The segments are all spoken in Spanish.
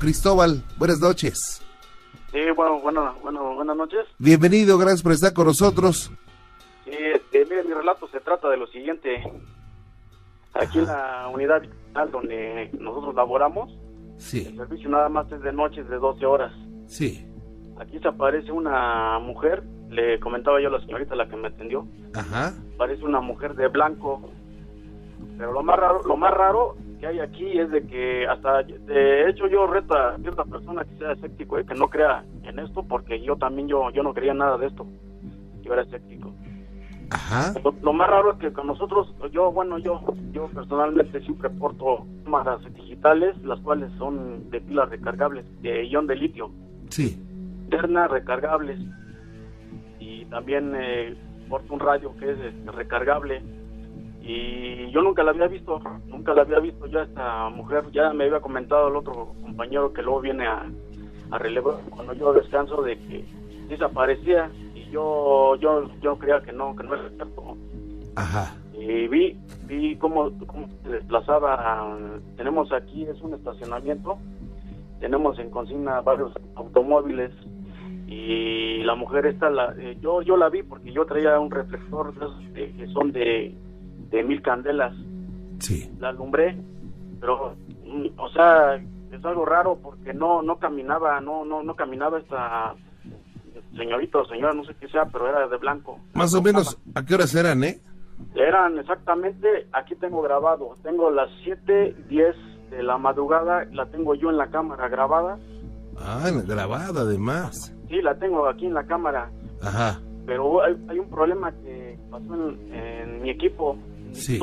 Cristóbal, buenas noches. Sí, bueno, bueno, bueno, buenas noches. Bienvenido, gracias por estar con nosotros. Sí, este, mire, mi relato se trata de lo siguiente. Aquí en la unidad donde nosotros laboramos, Sí, el servicio nada más es de noches de 12 horas. sí. Aquí se aparece una mujer, le comentaba yo a la señorita la que me atendió, Ajá. parece una mujer de blanco. Pero lo más raro, lo más raro que hay aquí es de que hasta de hecho yo reto a cierta persona que sea escéptico y que no crea en esto porque yo también yo yo no creía nada de esto. Yo era escéptico. Ajá. Lo, lo más raro es que con nosotros, yo, bueno, yo, yo personalmente siempre porto cámaras digitales, las cuales son de pilas recargables, de ion de litio, Sí. internas recargables, y también eh, porto un radio que es este, recargable, y yo nunca la había visto, nunca la había visto. Yo a esta mujer, ya me había comentado el otro compañero que luego viene a, a relevar cuando yo descanso de que desaparecía, y yo, yo, yo creía que no, que no era cierto, Ajá. y vi vi cómo, cómo se desplazaba. Tenemos aquí es un estacionamiento tenemos en consigna varios automóviles y la mujer esta la, eh, yo yo la vi porque yo traía un reflector que son de, de mil candelas Sí. la alumbré pero mm, o sea es algo raro porque no no caminaba no no no caminaba esta señorita o señora no sé qué sea pero era de blanco Más o menos, ¿a qué horas eran, eh? eran exactamente, aquí tengo grabado, tengo las 7, 10 de la madrugada, la tengo yo en la cámara grabada, Ah, grabada además. sí, la tengo aquí en la cámara, Ajá. pero hay, hay un problema que pasó en, en mi equipo. Sí.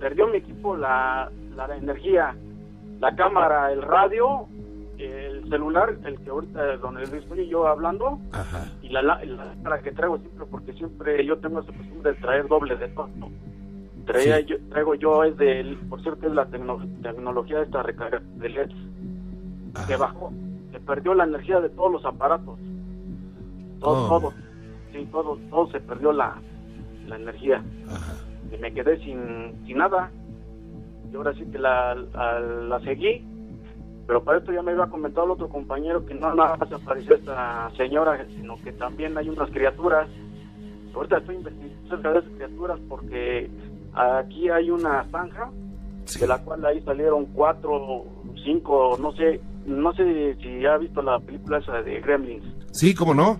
Perdió mi equipo la, la energía, la cámara, el radio, el celular, el que ahorita donde estoy yo hablando, Ajá. y la, la, que traigo siempre, porque siempre yo tengo esa costumbre de traer doble de todo. Traía, Sí. yo, traigo yo, es del, por cierto, es la tecno- tecnología de esta recarga de LED, que Ajá. bajó, se perdió la energía de todos los aparatos. Todo, Oh. todo, sí, todo, todo se perdió la, la energía. Ajá. Y me quedé sin, sin nada. Y ahora sí que la, la, la seguí. Pero para esto ya me había comentado el otro compañero que no nada más apareció esta señora, sino que también hay unas criaturas. Ahorita estoy investigando acerca de esas criaturas porque aquí hay una zanja Sí. de la cual ahí salieron cuatro, cinco, no sé, no sé si ha visto la película esa de Gremlins. Sí, ¿cómo no?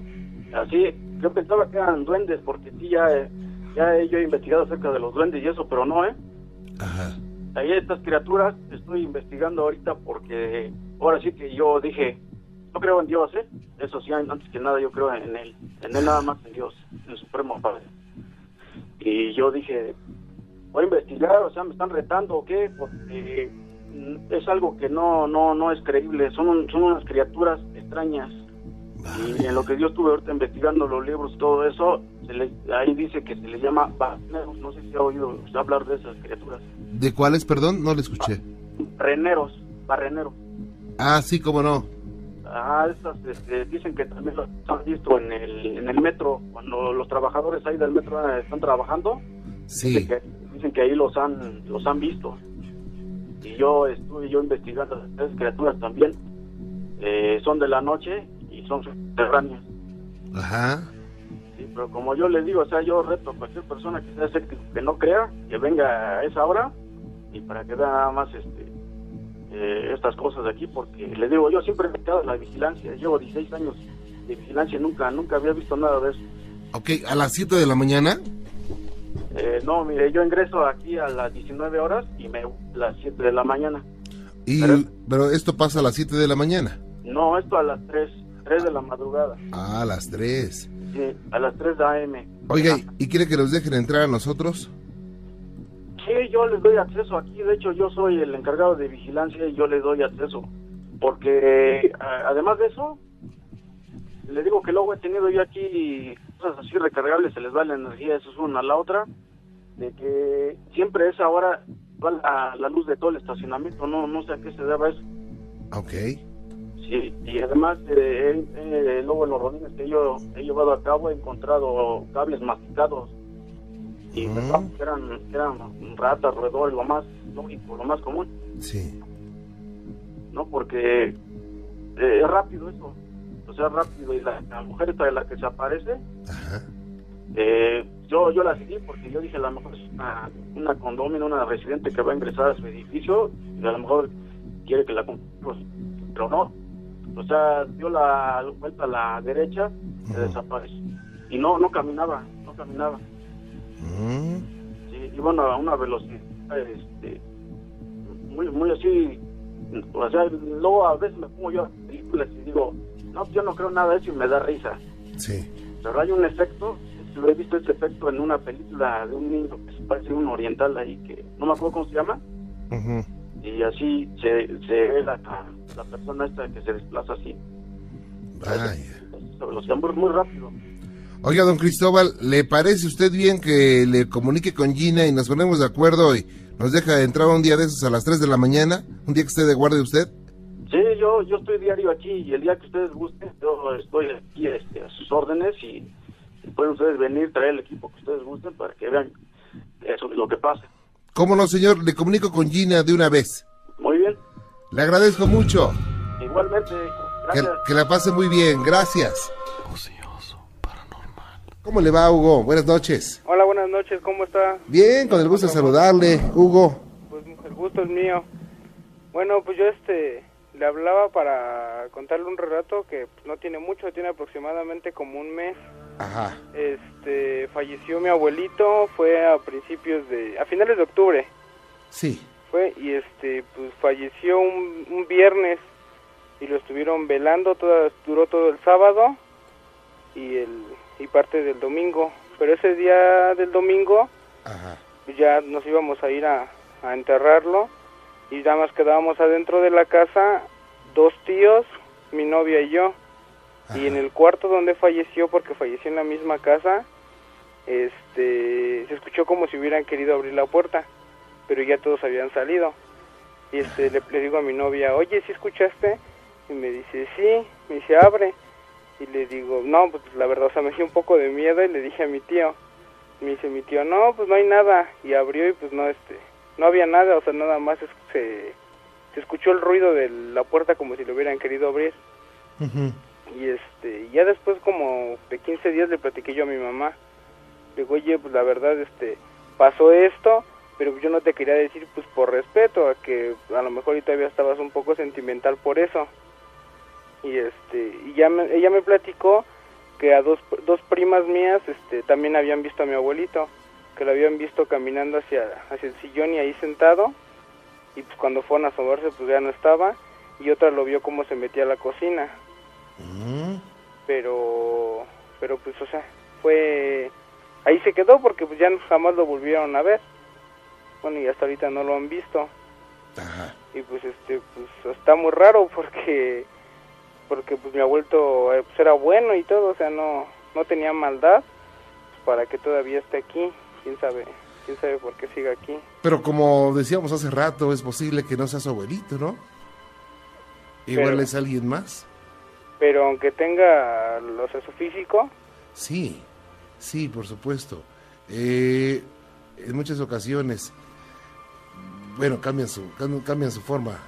Así, yo pensaba que eran duendes porque sí ya, eh, ya yo he investigado acerca de los duendes y eso, pero no, ¿eh? Ajá. Ahí estas criaturas estoy investigando ahorita porque ahora sí que yo dije, no creo en Dios, ¿eh? Eso sí, antes que nada yo creo en Él, en Él nada más en Dios, en el Supremo Padre. Y yo dije, voy a investigar, o sea, me están retando o qué, porque mm, es algo que no no no es creíble, son, un- son unas criaturas extrañas. Y en lo que yo estuve ahorita investigando los libros todo eso, se ahí dice que se les llama barreneros, no sé si ha oído usted hablar de esas criaturas. ¿De cuáles, perdón? No le escuché. Reneros, barreneros. Ah, sí, cómo no. Ah, estas este, dicen que también los han visto en el, en el metro, cuando los trabajadores ahí del metro eh, están trabajando, Sí. dicen, que, dicen que ahí los han los han visto. Y yo estuve yo investigando esas criaturas también. Eh, son de la noche y son subterráneas. Ajá. Pero como yo les digo, o sea, yo reto a cualquier persona que sea escéptico, que no crea, que venga a esa hora y para que vea nada más este, eh, estas cosas de aquí, porque les digo, yo siempre he dedicado a la vigilancia, llevo 16 años de vigilancia, nunca nunca había visto nada de eso. Ok, a las 7 de la mañana. Eh, no, mire, yo ingreso aquí a las 19 horas y me a las 7 de la mañana. Y, Pero- pero esto pasa a las 7 de la mañana. No, esto a las 3, 3 de la madrugada. Ah, a las 3. Sí, a las 3 de AM. Oiga, ¿y quiere que nos dejen entrar a nosotros? Sí, yo les doy acceso aquí. De hecho, yo soy el encargado de vigilancia y yo les doy acceso. Porque a- además de eso, le digo que luego he tenido yo aquí cosas así recargables, se les va la energía, eso es una. La otra, de que siempre a esa hora va la, la luz de todo el estacionamiento. No, no sé a qué se deba eso. Ok. Y además, eh, eh, luego en los rodines que yo he llevado a cabo he encontrado cables masticados y Mm. pensaba que eran, que eran ratas, roedores, lo más lógico, lo más común, Sí. ¿no? Porque eh, es rápido eso. O sea, rápido. Y la, la mujer de la que se aparece, Ajá. eh, yo yo la seguí porque yo dije, a lo mejor es una, una condomina, una residente que va a ingresar a su edificio y a lo mejor quiere que la compremos, pero no. O sea, dio la vuelta a la derecha, se desapareció. Y no, no caminaba, no caminaba. Mm, Sí, y bueno, a una velocidad este, muy, muy así. O sea, luego a veces me pongo yo a películas y digo, no, yo no creo nada de eso y me da risa. Sí. Pero hay un efecto, lo he visto ese efecto en una película de un niño que se parece a un oriental ahí, que no me acuerdo cómo se llama, y así se, se ve la, la persona esta que se desplaza así. Vaya. Los tambores muy rápido. Oiga, don Cristóbal, ¿le parece usted bien que le comunique con Gina y nos ponemos de acuerdo y nos deja entrar un día de esos a las 3 de la mañana? Un día que esté de guardia usted. Sí, yo, yo estoy diario aquí y el día que ustedes gusten, yo estoy aquí este, a sus órdenes y, y pueden ustedes venir, traer el equipo que ustedes gusten para que vean eso, lo que pasa. ¿Cómo no, señor? Le comunico con Gina de una vez. Muy bien, Le agradezco mucho. igualmente, Que, gracias. que la pase muy bien. Gracias. ¿Cómo le va, Hugo? Buenas noches. Hola, buenas noches, ¿cómo está? Bien, con el gusto de saludarle, Hugo. Pues el gusto es mío. Bueno, pues yo este le hablaba para contarle un relato que pues, no tiene mucho, tiene aproximadamente como un mes. Ajá. Este falleció mi abuelito, fue a principios de a finales de octubre. Sí. Fue y este pues falleció un, un viernes y lo estuvieron velando, duró todo el sábado y el y parte del domingo, pero ese día del domingo Ajá. ya nos íbamos a ir a, a enterrarlo y nada más quedábamos adentro de la casa dos tíos, mi novia y yo. Y en el cuarto donde falleció, porque falleció en la misma casa, este, se escuchó como si hubieran querido abrir la puerta, pero ya todos habían salido. Y este, le, le digo a mi novia, oye, ¿sí escuchaste? Y me dice, sí, me dice, abre. Y le digo, no, pues la verdad, o sea, me dio un poco de miedo y le dije a mi tío. Me dice mi tío, no, pues no hay nada. Y abrió y pues no, este, no había nada, o sea, nada más es- se, se escuchó el ruido de la puerta como si lo hubieran querido abrir. Y este, ya después como de 15 días le platiqué yo a mi mamá. Le digo, oye, pues la verdad, este, pasó esto, pero yo no te quería decir, pues por respeto, a que a lo mejor y todavía estabas un poco sentimental por eso. Y este, y ya me- ella me platicó que a dos, dos primas mías, este, también habían visto a mi abuelito, que lo habían visto caminando hacia, hacia el sillón y ahí sentado, y pues cuando fueron a asomarse, pues ya no estaba, y otra lo vio como se metía a la cocina Mm. pero pero pues o sea fue ahí se quedó porque pues ya jamás lo volvieron a ver bueno y hasta ahorita no lo han visto Ajá. y pues este pues está muy raro porque porque pues mi abuelo eh, pues era bueno y todo o sea no no tenía maldad pues, para que todavía esté aquí quién sabe quién sabe por qué sigue aquí Pero como decíamos hace rato, es posible que no sea su abuelito, ¿no? Igual Pero- es alguien más. pero aunque tenga o sea, su físico Sí, sí, por supuesto. Eh, en muchas ocasiones, bueno, cambian su, cam- cambian su forma.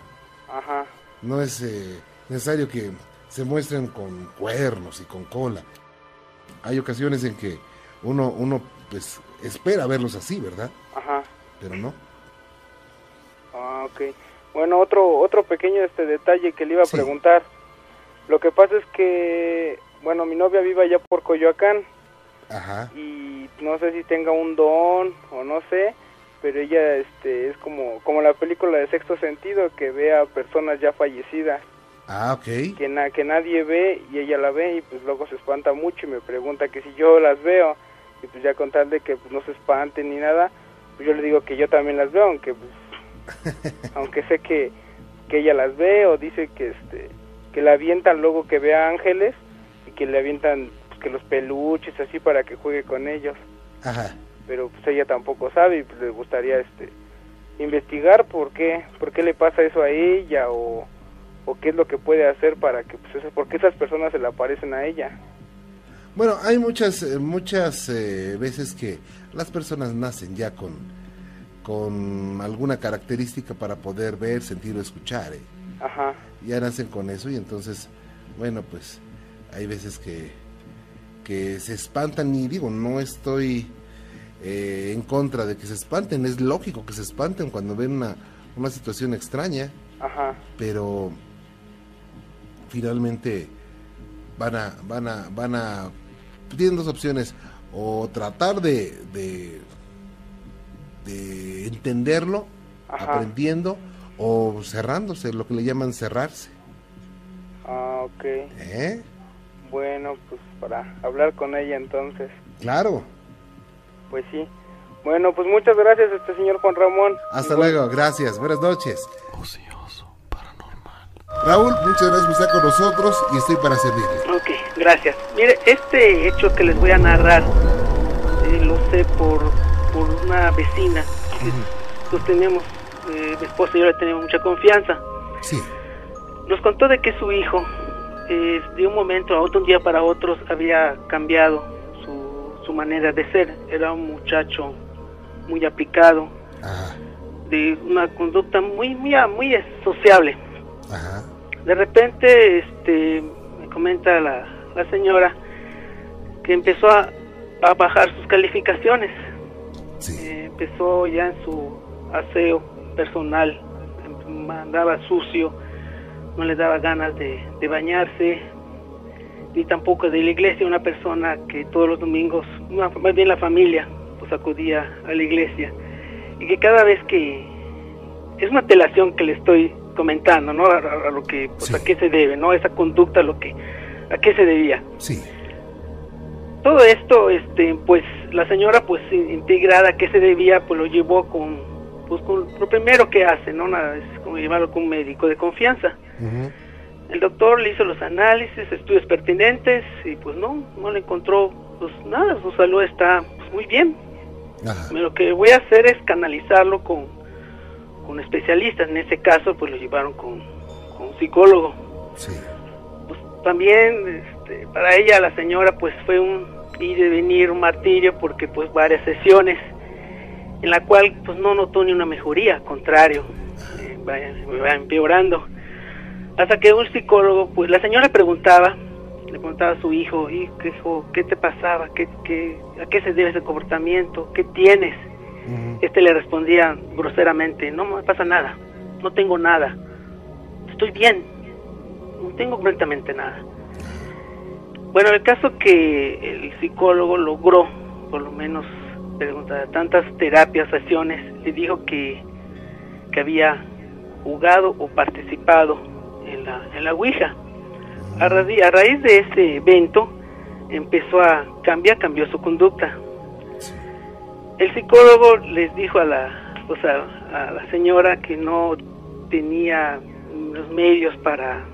ajá No es eh, necesario que se muestren con cuernos y con cola. Hay ocasiones en que uno, uno pues, espera verlos así, ¿verdad? ajá Pero no. Ah, ok. Bueno, otro otro pequeño este detalle que le iba a Sí. preguntar. Lo que pasa es que, bueno, mi novia vive allá por Coyoacán Ajá. y no sé si tenga un don o no sé, pero ella este es como como la película de Sexto Sentido que ve a personas ya fallecidas Ah, ok. que na- que nadie ve y ella la ve y pues luego se espanta mucho y me pregunta que si yo las veo y pues ya con tal de que pues, no se espanten ni nada, pues yo le digo que yo también las veo, aunque pues, aunque sé que, que ella las ve o dice que este que le avientan luego que vea ángeles y que le avientan pues, que los peluches así para que juegue con ellos, Ajá. Pero pues ella tampoco sabe y pues le gustaría este investigar por qué por qué le pasa eso a ella o o qué es lo que puede hacer para que pues eso, porque esas personas se le aparecen a ella. Bueno, hay muchas, eh, muchas eh, veces que las personas nacen ya con, con alguna característica para poder ver, sentir o escuchar. eh. Ajá. Ya nacen con eso y entonces, bueno, pues hay veces que, que se espantan y digo, no estoy eh, en contra de que se espanten, es lógico que se espanten cuando ven una, una situación extraña, Ajá. pero finalmente van a, van a, van a, tienen dos opciones, o tratar de, de, de entenderlo, Ajá. aprendiendo, o cerrándose, lo que le llaman cerrarse. Ah, ok. ¿Eh? Bueno, pues para hablar con ella entonces. Claro. Pues sí. Bueno, pues muchas gracias, este señor Juan Ramón. Hasta Y bueno, luego, gracias, buenas noches. Raúl, muchas gracias por estar con nosotros y estoy para servirle. Ok, gracias. Mire, este hecho que les voy a narrar eh, lo sé por, por una vecina. que Pues teníamos, eh, mi esposa y yo le teníamos mucha confianza. Sí. Nos contó de que su hijo, eh, de un momento a otro, un día para otro, había cambiado su, manera de ser. Era un muchacho muy aplicado, Ajá, de una conducta muy, muy, muy sociable. ajá, De repente, este, me comenta la, la señora que empezó a, a bajar sus calificaciones. sí, Eh, empezó ya en su aseo personal, andaba sucio, no le daba ganas de, de bañarse, ni tampoco de la iglesia, una persona que todos los domingos, más bien la familia, pues acudía a la iglesia, y que cada vez que, es una telación que le estoy comentando, ¿no? A, a- a lo que, pues Sí. a qué se debe, ¿no? Esa conducta, lo que, a qué se debía. Sí, todo esto este pues la señora pues in- integrada a qué se debía pues lo llevó con pues con lo primero que hace no nada es como llevarlo con un médico de confianza el doctor le hizo los análisis estudios pertinentes y pues no no le encontró pues nada su salud está pues, muy bien. Ajá, lo que voy a hacer es canalizarlo con con especialistas. En ese caso pues lo llevaron con, con un psicólogo. Sí, pues también este, para ella la señora pues fue un ir y venir un martirio porque pues varias sesiones en la cual pues no notó ni una mejoría al contrario eh, va, va empeorando hasta que un psicólogo pues la señora preguntaba le preguntaba a su hijo y qué hijo qué te pasaba ¿Qué, qué, a qué se debe ese comportamiento qué tienes este le respondía groseramente, no me pasa nada, no tengo nada, estoy bien, no tengo completamente nada. Bueno, el caso que el psicólogo logró, por lo menos, preguntar tantas terapias, sesiones, le dijo que, que había jugado o participado en la, en la Ouija. A, raíz- a raíz de ese evento, empezó a cambiar, cambió su conducta el psicólogo les dijo a la, o sea, a la señora que no tenía los medios para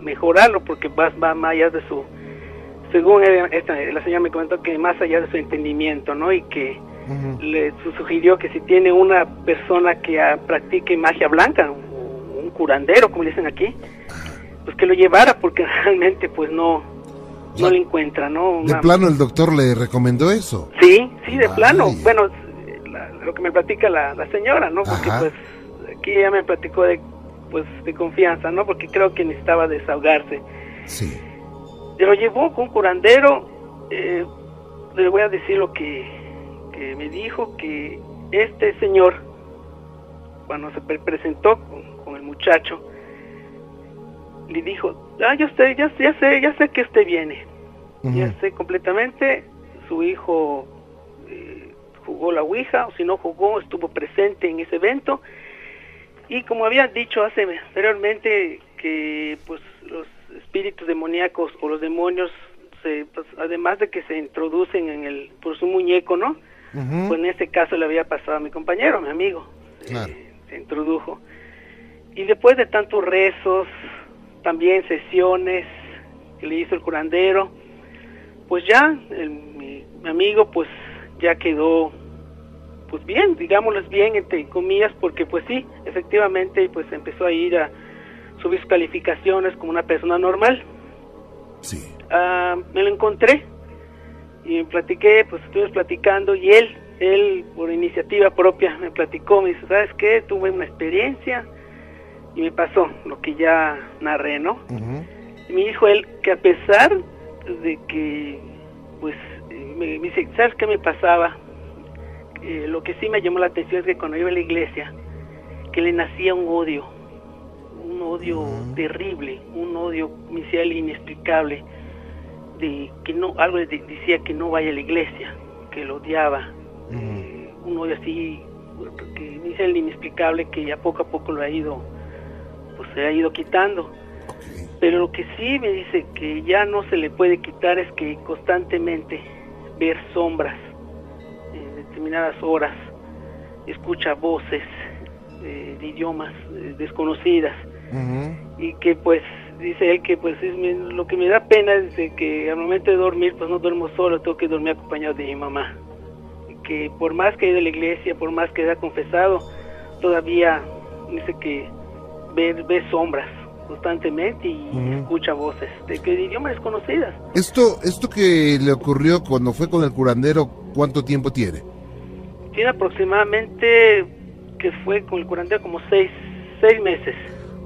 mejorarlo porque va, va más allá de su, según esta- la señora me comentó que más allá de su entendimiento, ¿no? Y que le su- sugirió que si tiene una persona que practique magia blanca, curandero, como le dicen aquí, pues que lo llevara porque realmente pues no, no le encuentra, ¿no? De Una- plano el doctor le recomendó eso. Sí, sí, de plano. Bueno, la- lo que me platica la, la señora, ¿no? Porque Ajá. pues aquí ella me platicó de pues de confianza, ¿no? Porque creo que necesitaba desahogarse. Sí, Se lo llevó con un curandero. eh, le voy a decir lo que, que me dijo que este señor cuando se pre- presentó con, con el muchacho le dijo, ah, yo sé, ya, ya sé, ya sé que usted viene. Ya sé completamente, su hijo eh, jugó la Ouija, o si no jugó, estuvo presente en ese evento. Y como había dicho hace anteriormente, que pues los espíritus demoníacos o los demonios, se, pues, además de que se introducen en el, por su muñeco, ¿no? Pues en ese caso le había pasado a mi compañero, a mi amigo. Claro. Eh, se introdujo. Y después de tantos rezos, también sesiones que le hizo el curandero, pues ya el- mi, mi amigo pues ya quedó pues bien, digámoslo bien entre comillas, porque pues sí, efectivamente pues empezó a ir a subir sus calificaciones como una persona normal. sí, Ah, me lo encontré y platiqué, pues estuvimos platicando y él, él por iniciativa propia me platicó, me dice, ¿sabes qué? Tuve una experiencia y me pasó lo que ya narré, ¿no? Y me dijo él que a pesar de que, pues, me, dice, ¿sabes qué me pasaba? Eh, lo que sí me llamó la atención es que cuando iba a la iglesia, que le nacía un odio, un odio terrible, un odio inicial inexplicable, de que no, algo decía que no vaya a la iglesia, que lo odiaba, eh, un odio así, que inicial inexplicable que a poco a poco lo ha ido, pues se ha ido quitando. Pero lo que sí me dice que ya no se le puede quitar es que constantemente ver sombras en determinadas horas, escucha voces eh, de idiomas eh, desconocidas y que pues dice él que pues es lo que me da pena es que al momento de dormir pues no duermo solo, tengo que dormir acompañado de mi mamá. que por más que he ido a la iglesia, por más que haya confesado, todavía dice que ve, ve sombras constantemente y escucha voces de, que de idiomas desconocidas. Esto, esto que le ocurrió cuando fue con el curandero, ¿cuánto tiempo tiene? Tiene aproximadamente que fue con el curandero como seis, seis meses.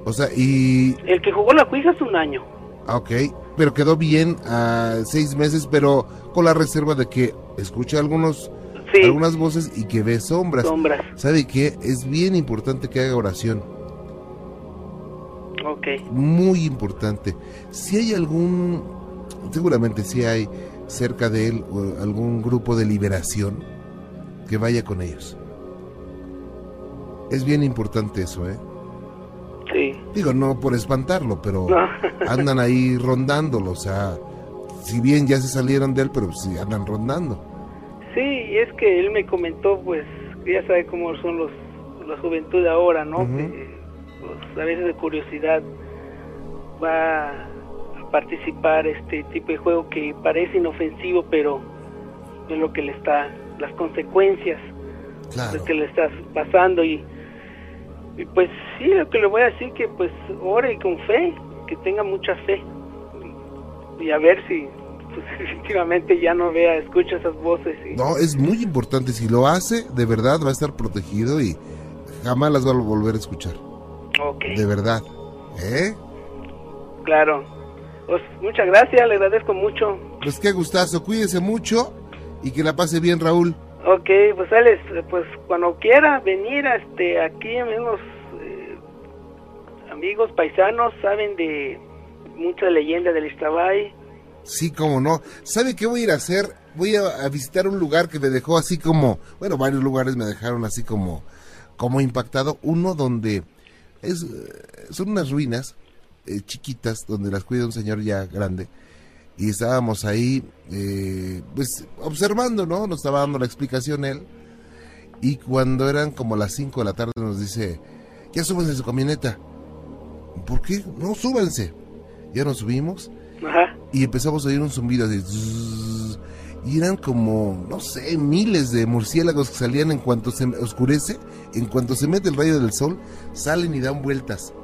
O sea, y... El que jugó la cuija es un año. Ah, ok, pero quedó bien a seis meses, pero con la reserva de que escucha algunos, algunas voces y que ve sombras. Sombras. ¿Sabe qué? Es bien importante que haga oración Ok. Muy importante. Si hay algún, seguramente si hay cerca de él algún grupo de liberación, que vaya con ellos. Es bien importante eso, ¿eh? Sí. Digo, no por espantarlo, pero andan ahí rondándolo, o sea, si bien ya se salieron de él, pero sí andan rondando. Sí, y es que él me comentó, pues, ya sabe cómo son los la juventud ahora, ¿no? A veces de curiosidad va a participar este tipo de juego que parece inofensivo, pero es lo que le está, las consecuencias de que le estás pasando y, pues sí, lo que le voy a decir que pues ore con fe, que tenga mucha fe y a ver si pues, efectivamente ya no vea, escucha esas voces. Y... No, es muy importante, si lo hace, de verdad va a estar protegido y jamás las va a volver a escuchar. De verdad. ¿Eh? Claro. Pues muchas gracias, le agradezco mucho. Pues qué gustazo, cuídese mucho y que la pase bien, Raúl. Ok, pues Alex, pues cuando quiera venir este, aquí, amigos, eh, amigos paisanos, saben de mucha leyenda del Ixtabay. Sí, cómo no. ¿Sabe qué voy a ir a hacer? Voy a, visitar un lugar que me dejó así como, bueno, varios lugares me dejaron así como, como impactado. Uno donde es, son unas ruinas eh, chiquitas donde las cuida un señor ya grande y estábamos ahí eh, pues observando, ¿no? Nos estaba dando la explicación él y cuando eran como las 5 de la tarde nos dice, ya súbanse a su camioneta. ¿Por qué? No, súbanse. Ya nos subimos y empezamos a oír un zumbido así y eran como, no sé, miles de murciélagos que salían en cuanto se oscurece, en cuanto se mete el rayo del sol, salen y dan vueltas.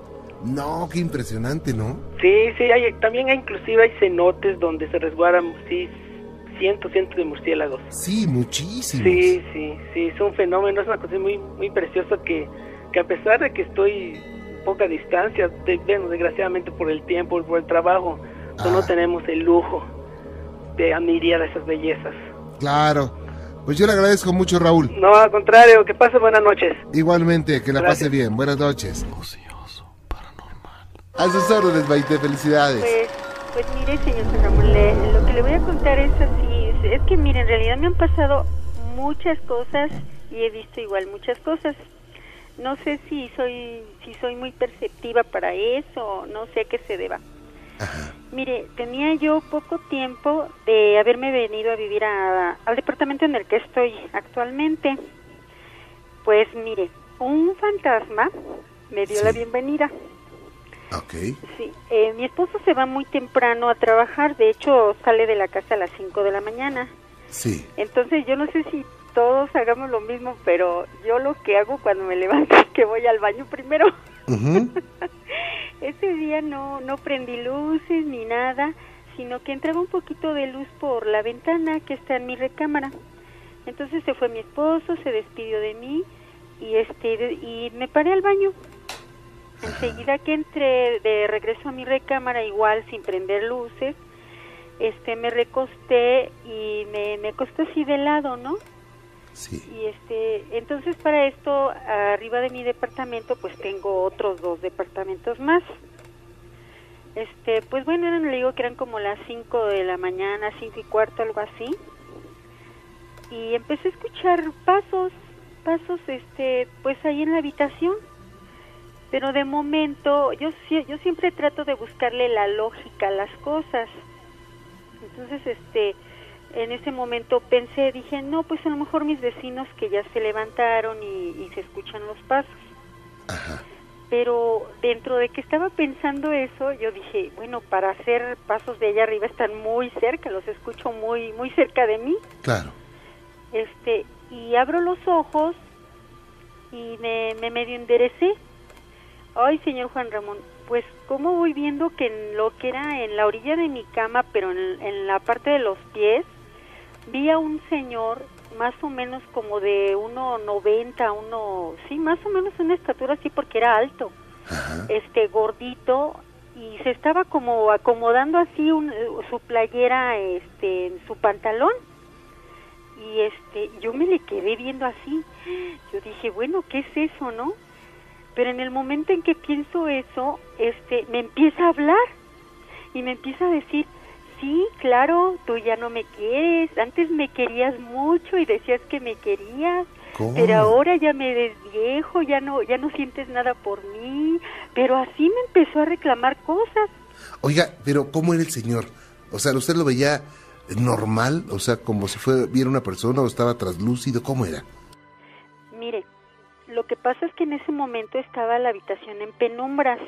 No, qué impresionante, ¿no? Sí, sí, hay, también hay, inclusive hay cenotes donde se resguardan, sí, cientos, cientos de murciélagos. Sí, muchísimos. Sí, sí, sí, es un fenómeno, es una cosa muy, muy preciosa que, que a pesar de que estoy poca distancia, bueno, desgraciadamente por el tiempo, por el trabajo, no ah. tenemos el lujo de admirar esas bellezas. Claro. Pues yo le agradezco mucho, Raúl. No, al contrario, que pase buenas noches. Igualmente, que la pase bien. Buenas noches. paranormal. A sus órdenes, Maite, felicidades. Pues, pues mire, señor Ramón, lo que le voy a contar es así. Es, es que, mire, en realidad me han pasado muchas cosas y he visto igual muchas cosas. No sé si soy, si soy muy perceptiva para eso, no sé a qué se deba. Mire, tenía yo poco tiempo de haberme venido a vivir al departamento en el que estoy actualmente. Pues mire, un fantasma me dio la bienvenida. Ok. Sí, eh, mi esposo se va muy temprano a trabajar, de hecho sale de la casa a las 5 de la mañana. Sí. Entonces yo no sé si todos hagamos lo mismo, pero yo lo que hago cuando me levanto es que voy al baño primero. Ese día no, no prendí luces ni nada, sino que entraba un poquito de luz por la ventana que está en mi recámara. Entonces se fue mi esposo, se despidió de mí y este y me paré al baño. Enseguida que entré de regreso a mi recámara, igual sin prender luces, este, me recosté y me, me acosté así de lado, ¿no? Y este, entonces para esto, arriba de mi departamento, pues tengo otros dos departamentos más. Este, pues bueno, le digo que eran como las 5 de la mañana, cinco y cuarto, algo así. Y empecé a escuchar pasos, pasos, este, pues ahí en la habitación. Pero de momento, yo, yo siempre trato de buscarle la lógica a las cosas. Entonces, este, en ese momento pensé, dije, no, pues a lo mejor mis vecinos que ya se levantaron y, y se escuchan los pasos. Ajá. Pero dentro de que estaba pensando eso, yo dije, bueno, para hacer pasos de allá arriba están muy cerca, los escucho muy, muy cerca de mí. Claro. Este, y abro los ojos y me, me medio enderecé. Ay, señor Juan Ramón, pues como voy viendo que en lo que era en la orilla de mi cama, pero en, en la parte de los pies, vi a un señor más o menos como de 1,90, uno, sí, más o menos una estatura así porque era alto, Ajá. este gordito y se estaba como acomodando así un- su playera este en su pantalón. Y este yo me le quedé viendo así. Yo dije bueno qué es eso no pero en el momento en que pienso eso este me empieza a hablar y me empieza a decir sí claro tú ya no me quieres antes me querías mucho y decías que me querías ¿Cómo? pero ahora ya me ves viejo ya no ya no sientes nada por mí pero así me empezó a reclamar cosas Oiga, pero ¿cómo era el señor? O sea, ¿usted lo veía normal? O sea, como si fuera, viera una persona o estaba traslúcido, ¿cómo era? Mire, lo que pasa es que en ese momento estaba la habitación en penumbras.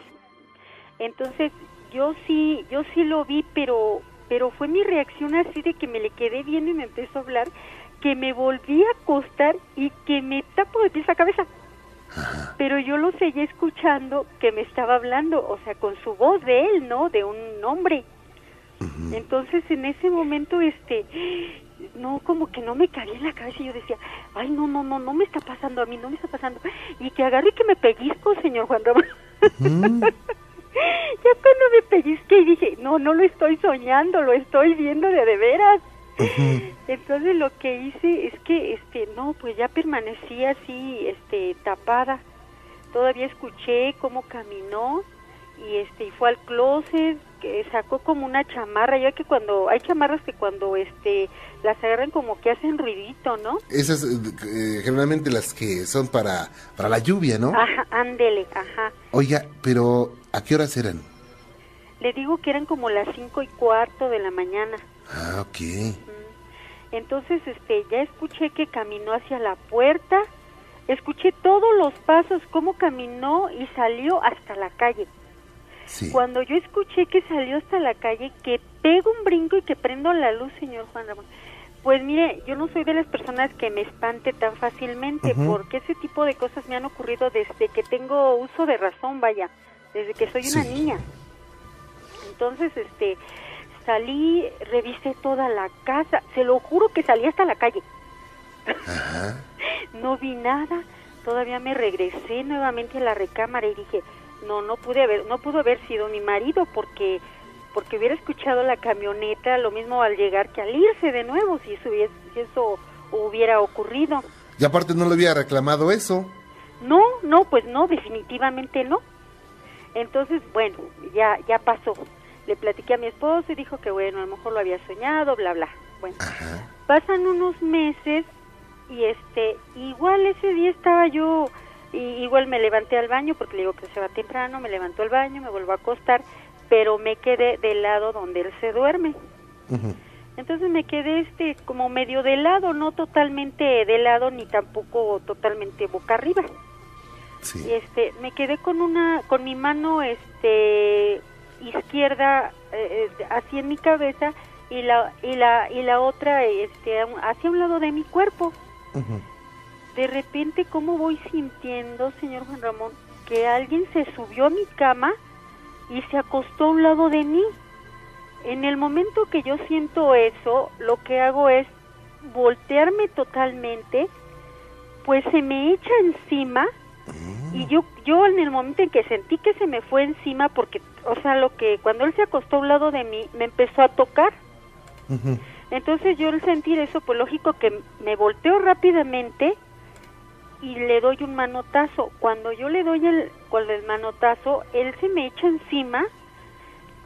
Entonces, yo sí, yo sí lo vi, pero pero fue mi reacción así de que me le quedé viendo y me empezó a hablar, que me volví a acostar y que me tapo de pies a cabeza. Pero yo lo seguía escuchando que me estaba hablando, o sea, con su voz de él, ¿no? De un hombre. Entonces en ese momento, este, no, como que no me cabía en la cabeza y yo decía, ay, no, no, no, no me está pasando a mí, no me está pasando. Y que agarre y que me pellizco, señor Juan Ramón. ya cuando me pellizqué y dije, no, no lo estoy soñando, lo estoy viendo de de veras. Entonces lo que hice es que, este, no, pues ya permanecí así, este, tapada. Todavía escuché cómo caminó y este, y fue al closet, que sacó como una chamarra, ya que cuando, hay chamarras que cuando, este, las agarran como que hacen ruidito, ¿no? Esas, eh, generalmente las que son para, para la lluvia, ¿no? Ajá, ándele, ajá. Oiga, pero ¿a qué horas eran? Le digo que eran como las cinco y cuarto de la mañana. Ah, ok. Entonces, este, ya escuché que caminó hacia la puerta, escuché todos los pasos, cómo caminó y salió hasta la calle. Sí. Cuando yo escuché que salió hasta la calle, que pego un brinco y que prendo la luz, señor Juan Ramón. Pues mire, yo no soy de las personas que me espante tan fácilmente, Ujú. porque ese tipo de cosas me han ocurrido desde que tengo uso de razón, vaya, desde que soy una niña. Entonces, este, salí, revisé toda la casa, se lo juro que salí hasta la calle. Ajá. No vi nada, todavía me regresé nuevamente a la recámara y dije, no, no pude haber, no pudo haber sido mi marido porque porque hubiera escuchado la camioneta lo mismo al llegar que al irse de nuevo si eso hubiese, si eso hubiera ocurrido. Y aparte no le había reclamado eso. No, no, pues no, definitivamente no. Entonces, bueno, ya ya pasó. Le platiqué a mi esposo y dijo que bueno, a lo mejor lo había soñado, bla bla. Bueno, Ajá. pasan unos meses y este igual ese día estaba yo y igual me levanté al baño porque le digo que se va temprano me levantó al baño me vuelvo a acostar pero me quedé del lado donde él se duerme entonces me quedé este como medio de lado no totalmente de lado ni tampoco totalmente boca arriba Sí. y este me quedé con una con mi mano este izquierda eh, eh, así en mi cabeza y la y la y la otra este hacia un lado de mi cuerpo. De repente cómo voy sintiendo señor Juan Ramón que alguien se subió a mi cama y se acostó a un lado de mí en el momento que yo siento eso lo que hago es voltearme totalmente pues se me echa encima Y yo, yo en el momento en que sentí que se me fue encima, porque, o sea, lo que cuando él se acostó a un lado de mí, me empezó a tocar. Entonces yo al sentir eso, pues lógico que me volteo rápidamente y le doy un manotazo. Cuando yo le doy el, con el manotazo, él se me echa encima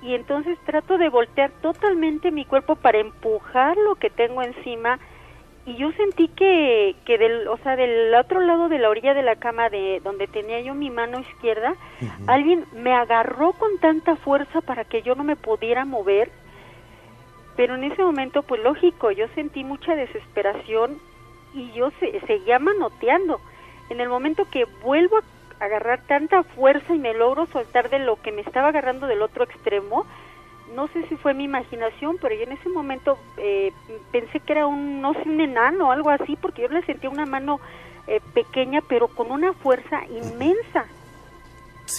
y entonces trato de voltear totalmente mi cuerpo para empujar lo que tengo encima y yo sentí que, que del, o sea, del otro lado de la orilla de la cama de donde tenía yo mi mano izquierda, alguien me agarró con tanta fuerza para que yo no me pudiera mover. Pero en ese momento, pues lógico, yo sentí mucha desesperación y yo se, seguía manoteando. En el momento que vuelvo a agarrar tanta fuerza y me logro soltar de lo que me estaba agarrando del otro extremo, no sé si fue mi imaginación, pero yo en ese momento eh, pensé que era un, no sé, un enano o algo así, porque yo le sentía una mano eh, pequeña, pero con una fuerza inmensa.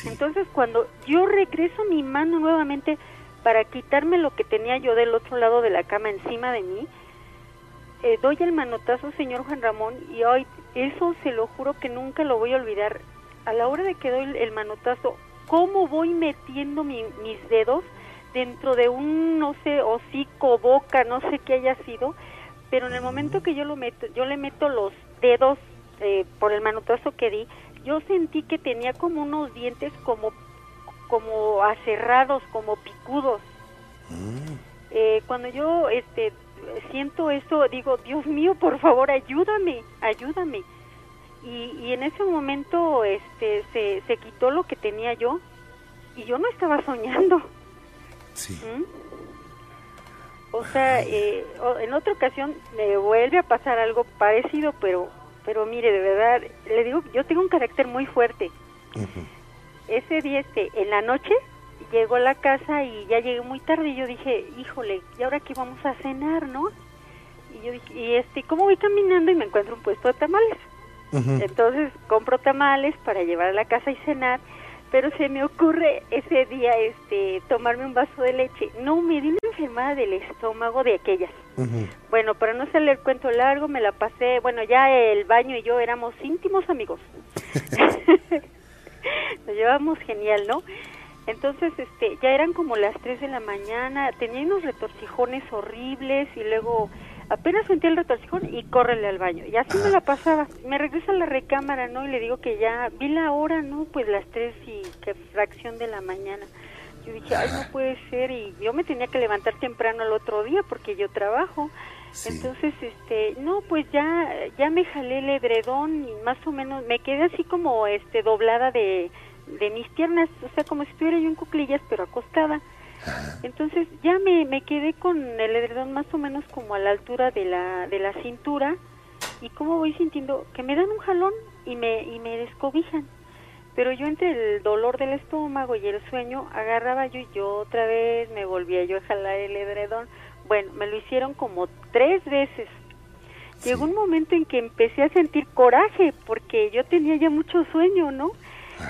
Entonces, cuando yo regreso mi mano nuevamente para quitarme lo que tenía yo del otro lado de la cama encima de mí, eh, doy el manotazo, señor Juan Ramón, y hoy eso se lo juro que nunca lo voy a olvidar. A la hora de que doy el manotazo, cómo voy metiendo mis dedos dentro de un, no sé, hocico, boca, no sé qué haya sido, pero en el momento que yo lo meto, yo le meto los dedos eh, por el manotazo que di, yo sentí que tenía como unos dientes como, como aserrados, como picudos. Eh, cuando yo este siento eso, digo, Dios mío, por favor, ayúdame, ayúdame. Y, y en ese momento este, se, se quitó lo que tenía yo y yo no estaba soñando. Sí. ¿Mm? O sea, eh, en otra ocasión me vuelve a pasar algo parecido, pero, pero mire, de verdad, le digo, yo tengo un carácter muy fuerte. Ese día, este, en la noche, llegó a la casa y ya llegué muy tarde y yo dije, híjole, ¿y ahora qué vamos a cenar, no? Y yo dije, y este, ¿cómo voy caminando y me encuentro un puesto de tamales? Entonces compro tamales para llevar a la casa y cenar, pero se me ocurre ese día este tomarme un vaso de leche. No, me di una enfermedad del estómago de aquellas. Bueno, para no hacerle el cuento largo, me la pasé, bueno, ya el baño y yo éramos íntimos amigos. Nos llevamos genial, ¿no? Entonces, este, ya eran como las 3 de la mañana, tenía unos retorcijones horribles y luego apenas sentí el retorcijón y córrele al baño. Y así me la pasaba. Me regreso a la recámara, ¿no? Y le digo que ya vi la hora, ¿no? Pues las 3 y qué fracción de la mañana. Yo dije, ay, no puede ser. Y yo me tenía que levantar temprano el otro día porque yo trabajo. Entonces, este, no, pues ya, ya me jalé el edredón y más o menos me quedé así como, este, doblada de, de mis piernas, o sea, como si estuviera yo en cuclillas, pero acostada. Entonces ya me, me quedé con el edredón más o menos como a la altura de la, de la cintura y como voy sintiendo que me dan un jalón y me, y me descobijan. Pero yo entre el dolor del estómago y el sueño agarraba yo y yo otra vez me volvía yo a jalar el edredón. Bueno, me lo hicieron como tres veces. Llegó un momento en que empecé a sentir coraje porque yo tenía ya mucho sueño, ¿no?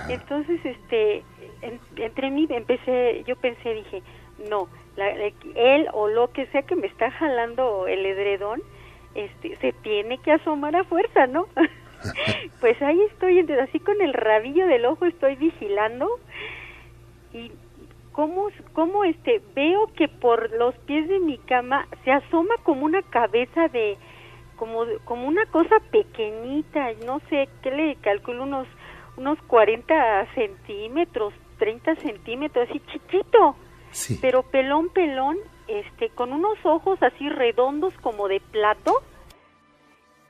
Entonces, este, entre mí empecé, yo pensé, dije, no, él o lo que sea que me está jalando el edredón, este, se tiene que asomar a fuerza, ¿no? pues ahí estoy, así con el rabillo del ojo estoy vigilando y cómo, cómo este, veo que por los pies de mi cama se asoma como una cabeza de, como, como una cosa pequeñita, no sé, ¿qué le calculo? Unos unos 40 centímetros, 30 centímetros, así chiquito, pero pelón, pelón, este, con unos ojos así redondos como de plato,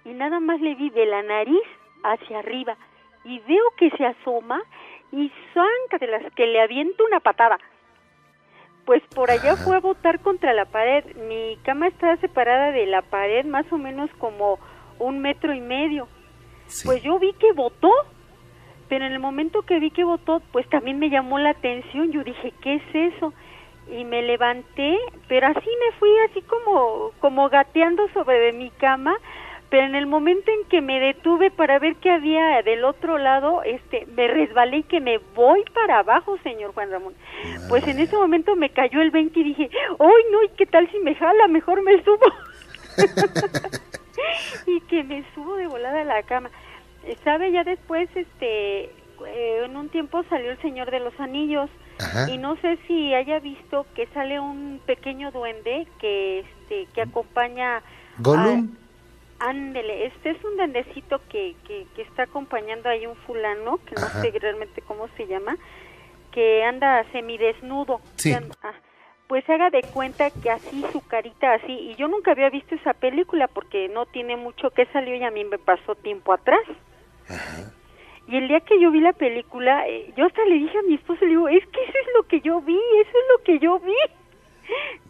y nada más le vi de la nariz hacia arriba, y veo que se asoma, y zanca de las que le aviento una patada. Pues por allá fue a botar contra la pared. Mi cama estaba separada de la pared más o menos como un metro y medio. Pues yo vi que botó pero en el momento que vi que votó, pues también me llamó la atención. Yo dije, ¿qué es eso? Y me levanté, pero así me fui así como, como gateando sobre de mi cama. Pero en el momento en que me detuve para ver qué había del otro lado, este, me resbalé y que me voy para abajo, señor Juan Ramón. Pues en ese momento me cayó el 20 y dije, ¡ay no! ¿Y qué tal si me jala? Mejor me subo. y que me subo de volada a la cama. ¿Sabe? Ya después, este, eh, en un tiempo salió el Señor de los Anillos y no sé si haya visto que sale un pequeño duende que este que acompaña Gollum. ándele, este es un duendecito que, que, que, está acompañando ahí un fulano, que no sé realmente cómo se llama, que anda semidesnudo. Sí. Ah, pues haga de cuenta que así su carita así y yo nunca había visto esa película porque no tiene mucho que salió y a mí me pasó tiempo atrás y el día que yo vi la película eh, yo hasta le dije a mi esposo le digo es que eso es lo que yo vi eso es lo que yo vi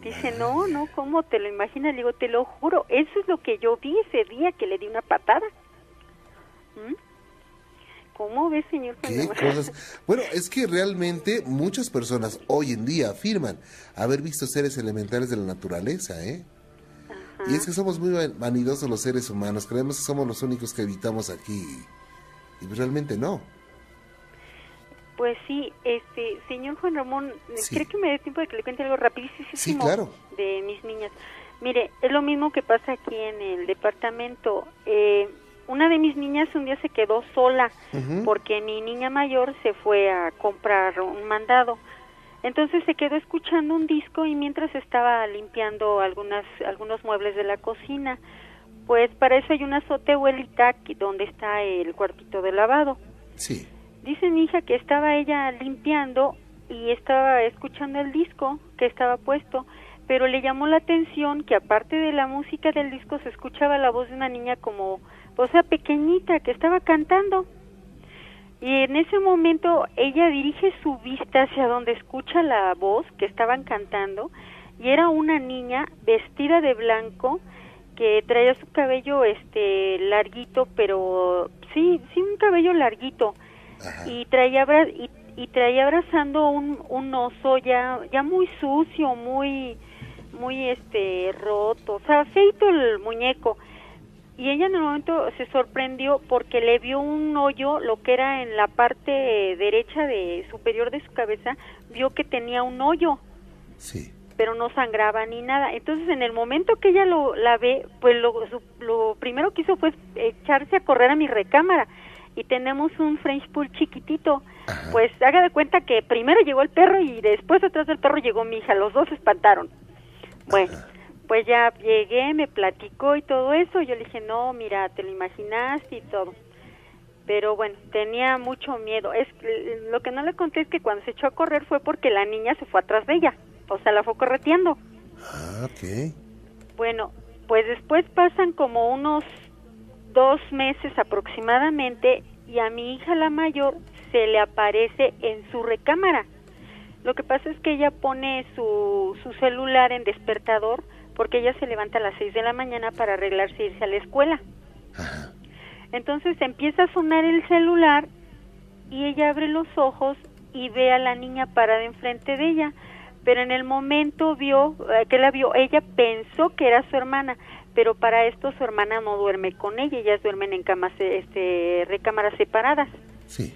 dice no no cómo te lo imaginas le digo te lo juro eso es lo que yo vi ese día que le di una patada ¿Mm? ¿Cómo ves, señor? ¿Qué cosas? Bueno, es que realmente muchas personas hoy en día afirman haber visto seres elementales de la naturaleza, ¿eh? Y es que somos muy vanidosos los seres humanos, creemos que somos los únicos que habitamos aquí. Y realmente no. Pues sí, este, señor Juan Ramón, ¿cree que me dé tiempo de que le cuente algo rapidísimo sí, claro. de mis niñas? Mire, es lo mismo que pasa aquí en el departamento. Eh, una de mis niñas un día se quedó sola porque mi niña mayor se fue a comprar un mandado. Entonces se quedó escuchando un disco y mientras estaba limpiando algunas algunos muebles de la cocina, pues para eso hay una azotehuelita donde está el cuartito de lavado. Sí. Dice mi hija que estaba ella limpiando y estaba escuchando el disco que estaba puesto, pero le llamó la atención que aparte de la música del disco se escuchaba la voz de una niña como o sea, pequeñita, que estaba cantando. Y en ese momento ella dirige su vista hacia donde escucha la voz que estaban cantando y era una niña vestida de blanco que traía su cabello este larguito, pero sí, sí un cabello larguito y traía y, y, traía abrazando un, un oso ya ya muy sucio, muy muy este roto, o sea, feito el muñeco y ella en el momento se sorprendió porque le vio un hoyo, lo que era en la parte derecha de superior de su cabeza, vio que tenía un hoyo. Sí. Pero no sangraba ni nada. Entonces, en el momento que ella lo la ve, pues lo, lo primero que hizo fue echarse a correr a mi recámara y tenemos un French Pool chiquitito. Pues haga de cuenta que primero llegó el perro y después atrás del perro llegó mi hija. Los dos se espantaron. Bueno pues ya llegué, me platicó y todo eso. Yo le dije, no, mira, te lo imaginaste y todo. Pero bueno, tenía mucho miedo. Es Lo que no le conté es que cuando se echó a correr fue porque la niña se fue atrás de ella. O sea, la fue correteando. Ah, ok. Bueno, pues después pasan como unos dos meses aproximadamente y a mi hija la mayor se le aparece en su recámara. Lo que pasa es que ella pone su, su celular en despertador porque ella se levanta a las 6 de la mañana para arreglarse e irse a la escuela. Entonces empieza a sonar el celular y ella abre los ojos y ve a la niña parada enfrente de ella, pero en el momento vio eh, que la vio, ella pensó que era su hermana, pero para esto su hermana no duerme con ella, ellas duermen en camas este recámaras separadas. Sí.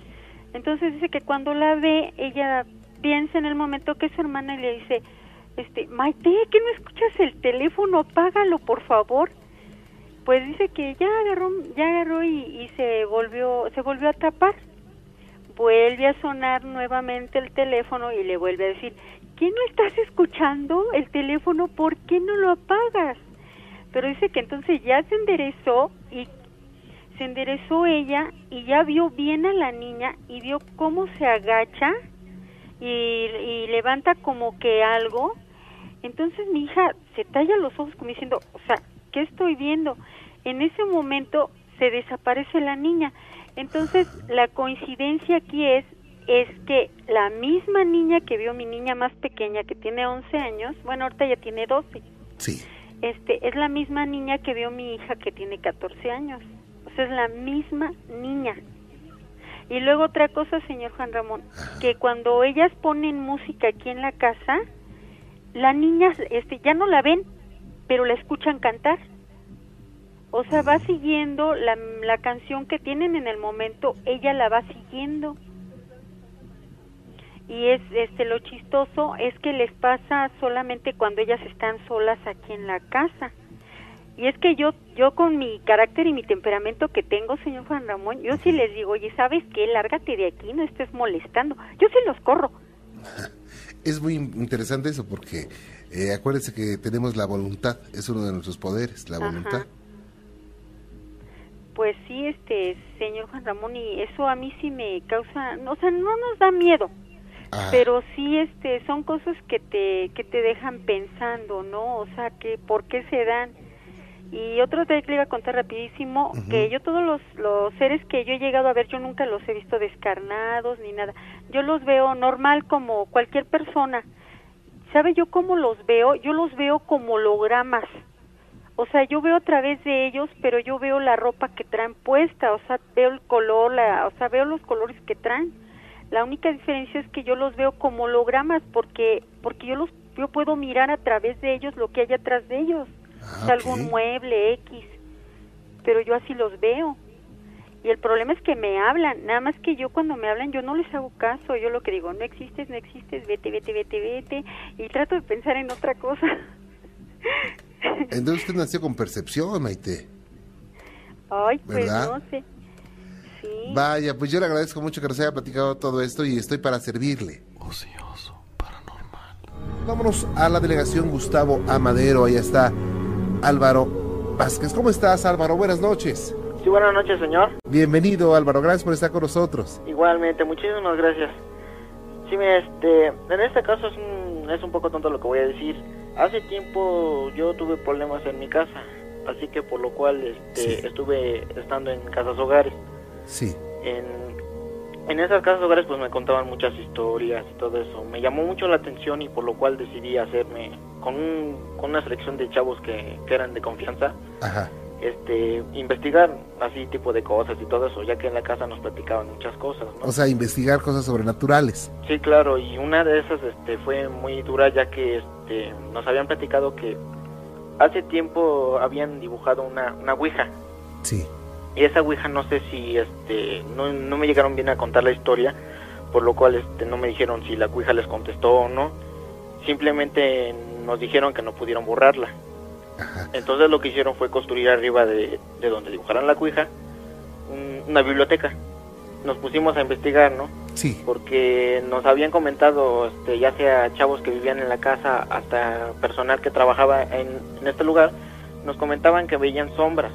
Entonces dice que cuando la ve, ella piensa en el momento que su hermana le dice, este, Maite, ¿qué no escuchas el teléfono? Apágalo, por favor. Pues dice que ya agarró, ya agarró y, se volvió, se volvió a tapar. Vuelve a sonar nuevamente el teléfono y le vuelve a decir, ¿qué no estás escuchando el teléfono? ¿Por qué no lo apagas? Pero dice que entonces ya se enderezó y se enderezó ella y ya vio bien a la niña y vio cómo se agacha y, y levanta como que algo entonces mi hija se talla los ojos como diciendo, o sea, ¿qué estoy viendo? En ese momento se desaparece la niña. Entonces la coincidencia aquí es es que la misma niña que vio mi niña más pequeña que tiene 11 años, bueno, ahorita ya tiene 12. Sí. Este, es la misma niña que vio mi hija que tiene 14 años. O sea, es la misma niña. Y luego otra cosa, señor Juan Ramón, que cuando ellas ponen música aquí en la casa, la niña este, ya no la ven, pero la escuchan cantar. O sea, va siguiendo la, la canción que tienen en el momento, ella la va siguiendo. Y es este lo chistoso es que les pasa solamente cuando ellas están solas aquí en la casa. Y es que yo, yo con mi carácter y mi temperamento que tengo, señor Juan Ramón, yo sí les digo, oye, ¿sabes qué? Lárgate de aquí, no estés molestando. Yo sí los corro. Es muy interesante eso porque eh, acuérdense que tenemos la voluntad, es uno de nuestros poderes, la Ajá. voluntad. Pues sí, este, señor Juan Ramón, y eso a mí sí me causa, o sea, no nos da miedo, Ah, pero sí, este, son cosas que te, que te dejan pensando, ¿no? O sea, que por qué se dan. Y otro detalle que le iba a contar rapidísimo, que yo todos los, los seres que yo he llegado a ver, yo nunca los he visto descarnados ni nada. Yo los veo normal como cualquier persona. ¿Sabe yo cómo los veo? Yo los veo como hologramas. O sea, yo veo a través de ellos, pero yo veo la ropa que traen puesta, o sea, veo el color, la, o sea, veo los colores que traen. La única diferencia es que yo los veo como hologramas porque porque yo los yo puedo mirar a través de ellos lo que hay atrás de ellos, ah, o sea, algún mueble X. Pero yo así los veo. Y el problema es que me hablan, nada más que yo cuando me hablan yo no les hago caso, yo lo que digo, no existes, no existes, vete, vete, vete, vete, y trato de pensar en otra cosa. Entonces usted nació con percepción, Maite. Ay, pues ¿Verdad? no sé. Sí. Vaya, pues yo le agradezco mucho que nos haya platicado todo esto y estoy para servirle. Ocioso, paranormal. Vámonos a la delegación Gustavo Amadero, ahí está Álvaro Vázquez. ¿Cómo estás, Álvaro? Buenas noches. Sí, buenas noches, señor. Bienvenido, Álvaro. Gracias por estar con nosotros. Igualmente, muchísimas gracias. Sí, este, en este caso es un, es un poco tonto lo que voy a decir. Hace tiempo yo tuve problemas en mi casa, así que por lo cual este, Sí. estuve estando en casas hogares. Sí. En, en esas casas hogares pues me contaban muchas historias y todo eso. Me llamó mucho la atención y por lo cual decidí hacerme con, un, con una selección de chavos que, que eran de confianza. Ajá. este investigar así tipo de cosas y todo eso, ya que en la casa nos platicaban muchas cosas, ¿no? O sea, investigar cosas sobrenaturales. Sí, claro, y una de esas este fue muy dura ya que este nos habían platicado que hace tiempo habían dibujado una una ouija Sí. Y esa ouija no sé si este no, no me llegaron bien a contar la historia, por lo cual este no me dijeron si la ouija les contestó o no. Simplemente nos dijeron que no pudieron borrarla. Ajá. Entonces lo que hicieron fue construir arriba de, de donde dibujaran la cuija un- una biblioteca. Nos pusimos a investigar, ¿no? Sí. Porque nos habían comentado, este, ya sea chavos que vivían en la casa, hasta personal que trabajaba en, en este lugar, nos comentaban que veían sombras.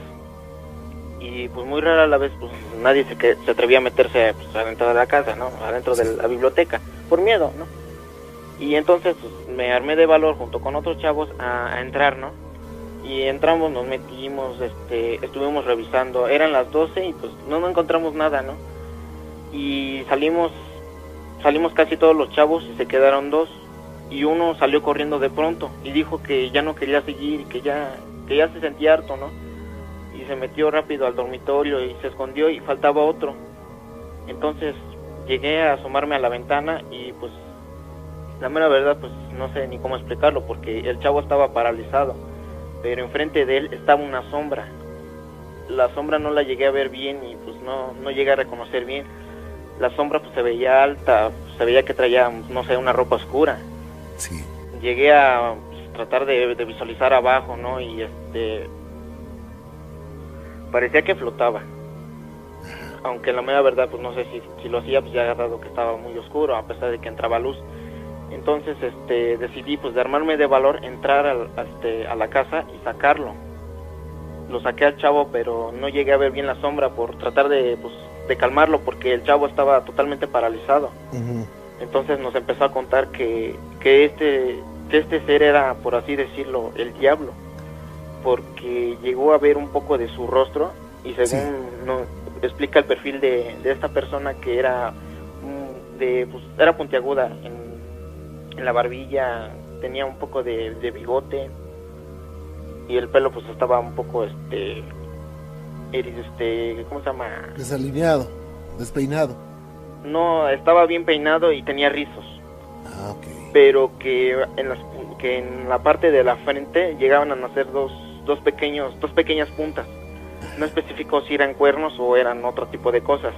Y pues muy rara a la vez, pues nadie se, que, se atrevía a meterse pues, adentro de la casa, ¿no? Adentro de la biblioteca, por miedo, ¿no? Y entonces pues, me armé de valor junto con otros chavos a, entrar, ¿no? y entramos, nos metimos, este, estuvimos revisando, eran las 12 y pues no, no encontramos nada, ¿no? Y salimos, salimos casi todos los chavos y se quedaron dos y uno salió corriendo de pronto y dijo que ya no quería seguir, que ya, que ya se sentía harto, ¿no? Se metió rápido al dormitorio y se escondió y faltaba otro. Entonces llegué a asomarme a la ventana y pues la mera verdad pues no sé ni cómo explicarlo porque el chavo estaba paralizado pero enfrente de él estaba una sombra. La sombra no la llegué a ver bien y pues no, no llegué a reconocer bien. La sombra pues se veía alta, se veía que traía, no sé, una ropa oscura. Sí. Llegué a pues, tratar de, de visualizar abajo, ¿no? Y este... Parecía que flotaba. Aunque la mera verdad pues no sé si, si lo hacía pues ya agarrado que estaba muy oscuro a pesar de que entraba luz. Entonces este decidí pues de armarme de valor entrar al- a, este, a la casa y sacarlo. Lo saqué al chavo pero no llegué a ver bien la sombra por tratar de pues de calmarlo porque el chavo estaba totalmente paralizado. Entonces nos empezó a contar que, que este que este ser era por así decirlo el diablo porque llegó a ver un poco de su rostro y según no, explica el perfil de, de esta persona que era mm, de pues, era puntiaguda en, en la barbilla tenía un poco de, de bigote y el pelo pues estaba un poco este este cómo se llama Desalineado, despeinado. no estaba bien peinado y tenía rizos Ah, ok. pero que en las que en la parte de la frente llegaban a nacer dos dos pequeños dos pequeñas puntas. No especificó si eran cuernos o eran otro tipo de cosas.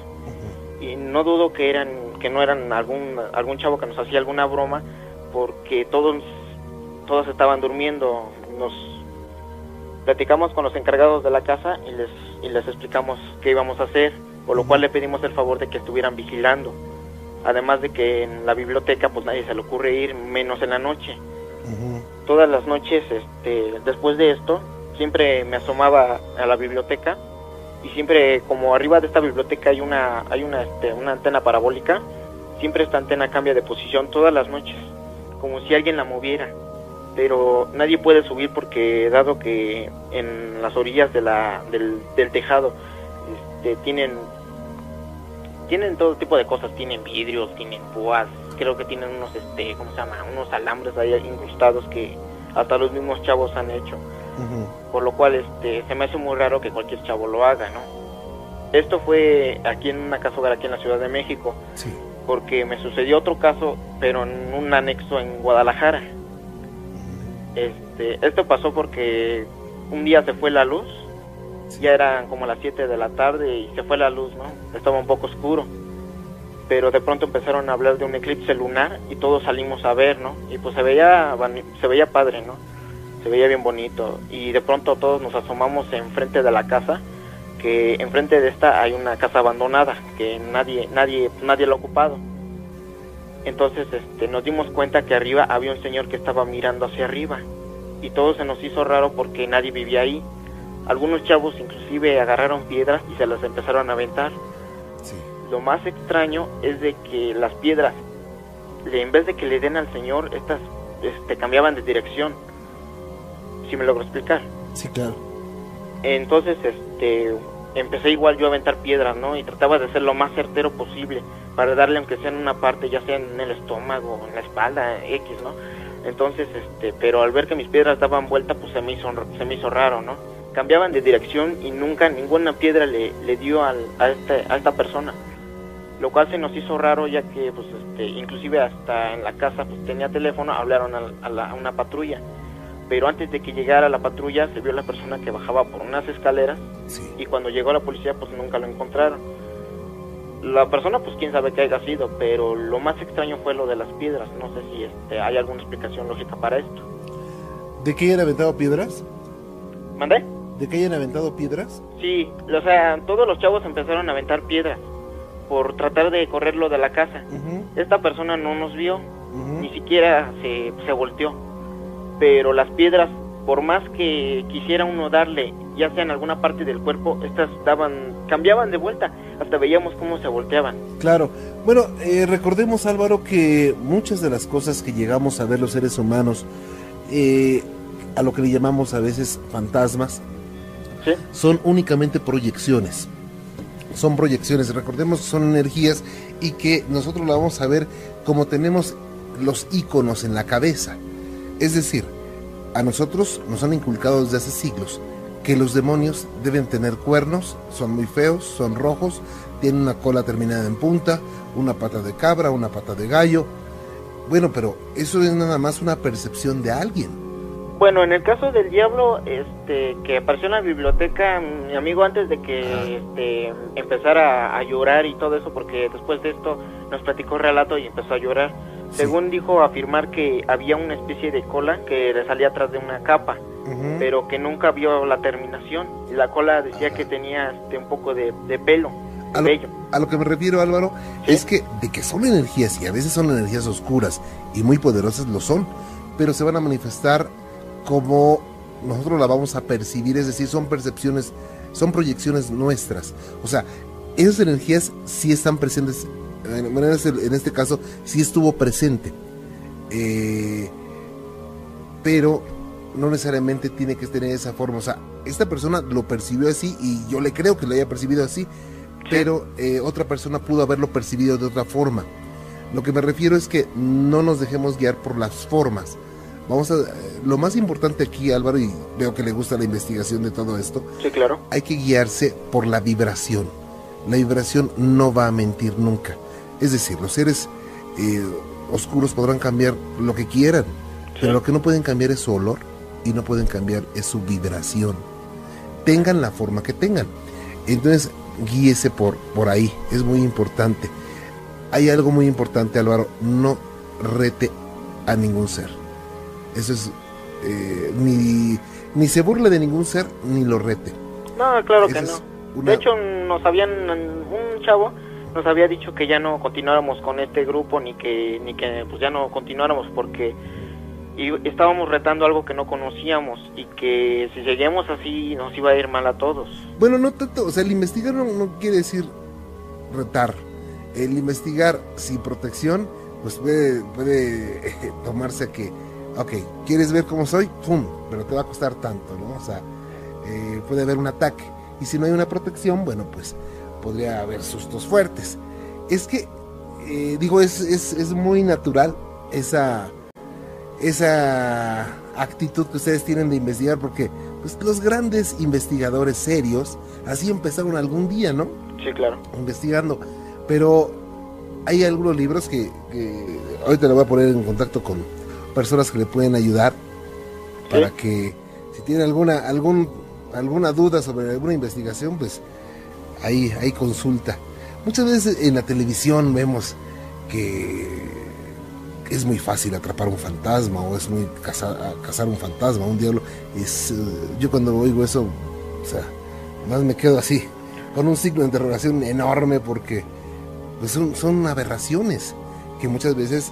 Y no dudo que eran que no eran algún algún chavo que nos hacía alguna broma porque todos todos estaban durmiendo. Nos Platicamos con los encargados de la casa y les, y les explicamos qué íbamos a hacer, por lo cual le pedimos el favor de que estuvieran vigilando. Además de que en la biblioteca pues nadie se le ocurre ir, menos en la noche. Todas las noches, este, después de esto, siempre me asomaba a la biblioteca y siempre como arriba de esta biblioteca hay una hay una este, una antena parabólica, siempre esta antena cambia de posición todas las noches, como si alguien la moviera. Pero nadie puede subir porque dado que en las orillas de la, del, del tejado este, tienen tienen todo tipo de cosas, tienen vidrios, tienen púas, creo que tienen unos este, ¿cómo se llama? unos alambres ahí incrustados que hasta los mismos chavos han hecho por lo cual este se me hace muy raro que cualquier chavo lo haga, ¿no? Esto fue aquí en una casa hogar aquí en la Ciudad de México, porque me sucedió otro caso, pero en un anexo en Guadalajara. Este, esto pasó porque un día se fue la luz, ya eran como las 7 de la tarde y se fue la luz, ¿no? Estaba un poco oscuro, pero de pronto empezaron a hablar de un eclipse lunar y todos salimos a ver, ¿no? Y pues se veía, se veía padre, ¿no? Se veía bien bonito. Y de pronto todos nos asomamos enfrente de la casa que enfrente de esta hay una casa abandonada que nadie nadie nadie lo ha ocupado. Entonces este nos dimos cuenta que arriba había un señor que estaba mirando hacia arriba. Y todo se nos hizo raro porque nadie vivía ahí. Algunos chavos inclusive agarraron piedras y se las empezaron a aventar. Lo más extraño es de que las piedras en vez de que le den al señor estas este, cambiaban de dirección si me logro explicar. Sí, claro. Entonces, este, empecé igual yo a aventar piedras, ¿no? Y trataba de ser lo más certero posible para darle aunque sea en una parte, ya sea en el estómago, en la espalda, X, ¿no? Entonces, este, pero al ver que mis piedras daban vuelta, pues se me hizo, se me hizo raro, ¿no? Cambiaban de dirección y nunca ninguna piedra le, le dio al, a, este, a esta persona. Lo cual se nos hizo raro ya que, pues, este, inclusive hasta en la casa, pues tenía teléfono, hablaron a, a una patrulla pero antes de que llegara la patrulla se vio la persona que bajaba por unas escaleras y cuando llegó la policía pues nunca lo encontraron. La persona pues quién sabe qué haya sido, pero lo más extraño fue lo de las piedras, no sé si este, hay alguna explicación lógica para esto. ¿De qué hayan aventado piedras? ¿Mandé? ¿De qué hayan aventado piedras? Sí, o sea, todos los chavos empezaron a aventar piedras por tratar de correrlo de la casa. Esta persona no nos vio, ni siquiera se, se volteó pero las piedras, por más que quisiera uno darle, ya sea en alguna parte del cuerpo, estas daban, cambiaban de vuelta, hasta veíamos cómo se volteaban. Claro, bueno, eh, recordemos Álvaro que muchas de las cosas que llegamos a ver los seres humanos, eh, a lo que le llamamos a veces fantasmas, son únicamente proyecciones. Son proyecciones, recordemos que son energías y que nosotros la vamos a ver como tenemos los iconos en la cabeza. Es decir, a nosotros nos han inculcado desde hace siglos que los demonios deben tener cuernos, son muy feos, son rojos, tienen una cola terminada en punta, una pata de cabra, una pata de gallo. Bueno, pero eso es nada más una percepción de alguien. Bueno, en el caso del diablo, este, que apareció en la biblioteca, mi amigo antes de que este, empezara a llorar y todo eso, porque después de esto nos platicó el relato y empezó a llorar según dijo afirmar que había una especie de cola que le salía atrás de una capa, pero que nunca vio la terminación. Y la cola decía que tenía este, un poco de, pelo. A lo, a lo, que me refiero, Álvaro, es que de que son energías, y a veces son energías oscuras y muy poderosas, lo son, pero se van a manifestar como nosotros la vamos a percibir, es decir, son percepciones, son proyecciones nuestras. O sea, esas energías sí están presentes en este caso sí estuvo presente, eh, pero no necesariamente tiene que tener esa forma. O sea, esta persona lo percibió así y yo le creo que lo haya percibido así, pero eh, otra persona pudo haberlo percibido de otra forma. Lo que me refiero es que no nos dejemos guiar por las formas. Vamos a, lo más importante aquí, Álvaro, y veo que le gusta la investigación de todo esto. Sí, claro. Hay que guiarse por la vibración. La vibración no va a mentir nunca. Es decir, los seres eh, oscuros podrán cambiar lo que quieran, pero lo que no pueden cambiar es su olor y no pueden cambiar es su vibración. Tengan la forma que tengan. Entonces, guíese por, por ahí, es muy importante. Hay algo muy importante, Álvaro, no rete a ningún ser. Eso es, eh, ni ni se burle de ningún ser ni lo rete. No, claro que no. una- De hecho, nos habían, un chavo nos había dicho que ya no continuáramos con este grupo ni que, ni que pues ya no continuáramos porque y estábamos retando algo que no conocíamos y que si seguíamos así nos iba a ir mal a todos. Bueno, no tanto, o sea, el investigar no, no quiere decir retar. El investigar sin protección, pues puede, puede eh, tomarse que, ok, ¿quieres ver cómo soy? ¡Pum! Pero te va a costar tanto, ¿no? O sea, eh, puede haber un ataque. Y si no hay una protección, bueno, pues podría haber sustos fuertes. Es que, eh, digo, es, es, es muy natural esa, esa actitud que ustedes tienen de investigar, porque pues, los grandes investigadores serios así empezaron algún día, ¿no? Sí, claro. Investigando. Pero hay algunos libros que, que ahorita le voy a poner en contacto con personas que le pueden ayudar para que si tienen alguna algún alguna duda sobre alguna investigación, pues ahí ahí consulta. Muchas veces en la televisión vemos que es muy fácil atrapar un fantasma o es muy cazar, cazar un fantasma, un diablo. Es, eh, yo cuando oigo eso, o sea, más me quedo así, con un signo de interrogación enorme porque pues son, son aberraciones que muchas veces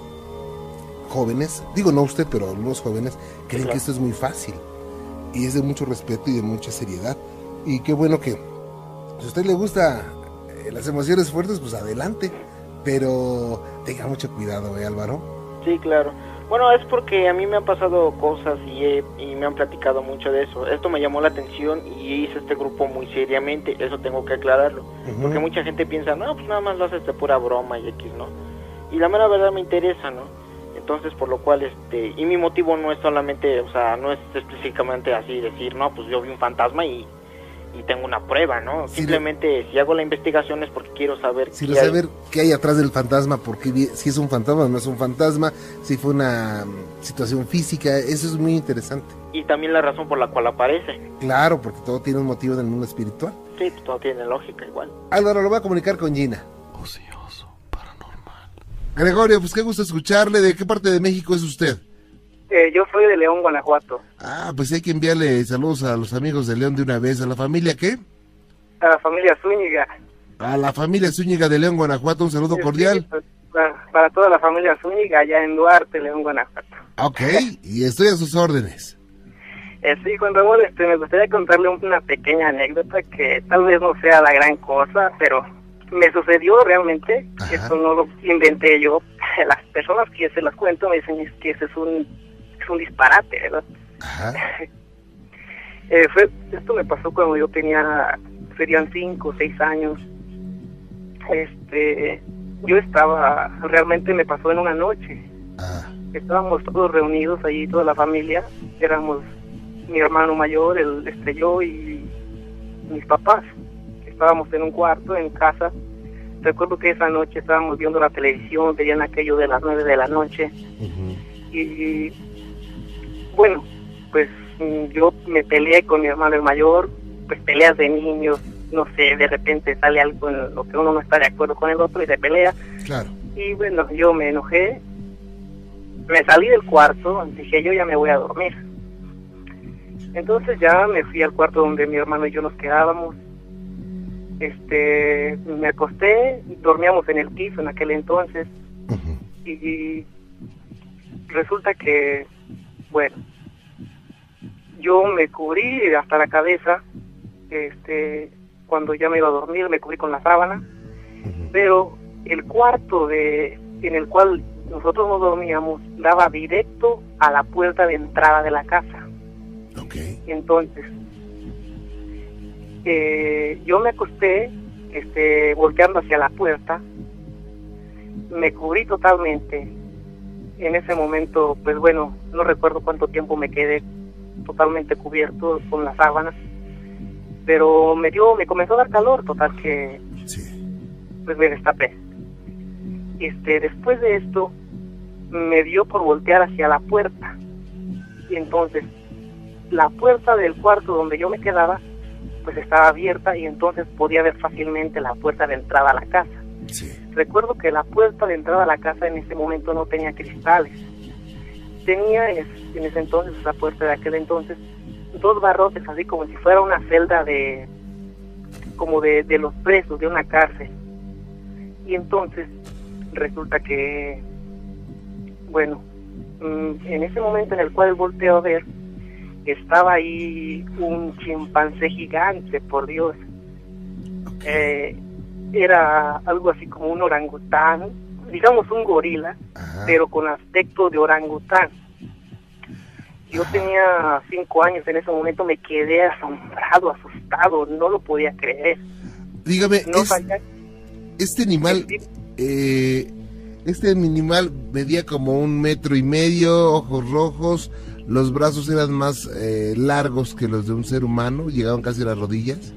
jóvenes, digo no usted, pero algunos jóvenes creen claro. que esto es muy fácil y es de mucho respeto y de mucha seriedad. Y qué bueno que si a usted le gusta eh, las emociones fuertes, pues adelante, pero tenga mucho cuidado, ¿eh, Álvaro? Sí, claro. Bueno, es porque a mí me han pasado cosas y, he- y me han platicado mucho de eso. Esto me llamó la atención y hice este grupo muy seriamente, eso tengo que aclararlo. Porque mucha gente piensa, no, pues nada más lo haces de pura broma y X, ¿no? Y la mera verdad me interesa, ¿no? Entonces, por lo cual, este, y mi motivo no es solamente, o sea, no es específicamente así decir, no, pues yo vi un fantasma y, y tengo una prueba, ¿no? Sí, Simplemente, si hago la investigación es porque quiero saber Si hay. saber qué hay atrás del fantasma, porque si es un fantasma o no es un fantasma, si fue una mm, situación física, eso es muy interesante. y también la razón por la cual aparece. Claro, porque todo tiene un motivo en el mundo espiritual. Sí, pues todo tiene lógica igual. Álvaro, lo voy a comunicar con Gina. Ocioso, paranormal. Gregorio, pues qué gusto escucharle. ¿De qué parte de México es usted? Eh, yo soy de León, Guanajuato. Ah, pues hay que enviarle saludos a los amigos de León de una vez. ¿A la familia qué? A la familia Zúñiga. A la familia Zúñiga de León, Guanajuato, un saludo Sí, cordial. pues, para, para toda la familia Zúñiga allá en Duarte, León, Guanajuato. Ok, y estoy a sus órdenes. Eh, sí, Juan Ramón, este, me gustaría contarle una pequeña anécdota que tal vez no sea la gran cosa, pero me sucedió realmente. Ajá. Esto no lo inventé yo. Las personas que se las cuento me dicen que ese es un, un disparate, ¿verdad? Ajá. Eh, fue, esto me pasó cuando yo tenía, serían cinco o seis años. Este, yo estaba, realmente me pasó en una noche. Ah, Estábamos todos reunidos allí, toda la familia. Éramos mi hermano mayor, el, este, yo y mis papás. Estábamos en un cuarto, en casa. Recuerdo que esa noche estábamos viendo la televisión, veían aquello de las nueve de la noche. ujú. Y bueno, pues mm, yo me peleé con mi hermano el mayor, pues peleas de niños, no sé, de repente sale algo en lo que uno no está de acuerdo con el otro y se pelea. claro. Y bueno, yo me enojé, me salí del cuarto, dije yo ya me voy a dormir. Entonces ya me fui al cuarto donde mi hermano y yo nos quedábamos. Este, me acosté, dormíamos en el piso en aquel entonces y resulta que, bueno, yo me cubrí hasta la cabeza, este, cuando ya me iba a dormir me cubrí con la sábana, pero el cuarto de en el cual nosotros nos dormíamos daba directo a la puerta de entrada de la casa. Ok. Entonces, eh, yo me acosté, este, volteando hacia la puerta, me cubrí totalmente. En ese momento, pues bueno, no recuerdo cuánto tiempo me quedé totalmente cubierto con las sábanas, pero me dio, me comenzó a dar calor, total que Sí. pues me destapé. Este, después de esto, me dio por voltear hacia la puerta. Y entonces, la puerta del cuarto donde yo me quedaba, pues estaba abierta y entonces podía ver fácilmente la puerta de entrada a la casa. Sí. Recuerdo que la puerta de entrada a la casa en ese momento no tenía cristales. Tenía es- en ese entonces, esa puerta de aquel entonces, dos barrotes, así como si fuera una celda de, como de, de los presos de una cárcel. Y entonces resulta que, bueno, mm, en ese momento en el cual volteo a ver, estaba ahí un chimpancé gigante, por Dios. Eh, era algo así como un orangután, digamos un gorila, pero con aspecto de orangután. Yo tenía cinco años en ese momento, me quedé asombrado, asustado, no lo podía creer. Dígame, No es- este animal, eh, este animal medía como un metro y medio, ojos rojos, los brazos eran más eh, largos que los de un ser humano, llegaban casi a las rodillas.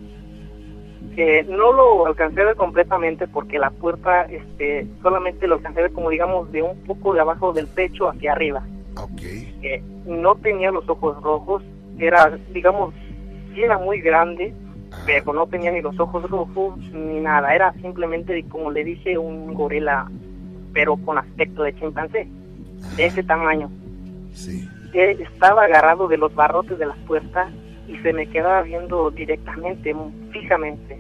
Eh, no lo alcancé a ver completamente porque la puerta este, solamente lo alcancé a ver como digamos de un poco de abajo del pecho hacia arriba. Eh, no tenía los ojos rojos, era digamos, sí era muy grande, pero no tenía ni los ojos rojos ni nada, era simplemente como le dije un gorila, pero con aspecto de chimpancé, de ese tamaño. Eh, estaba agarrado de los barrotes de la puerta y se me quedaba viendo directamente, fijamente.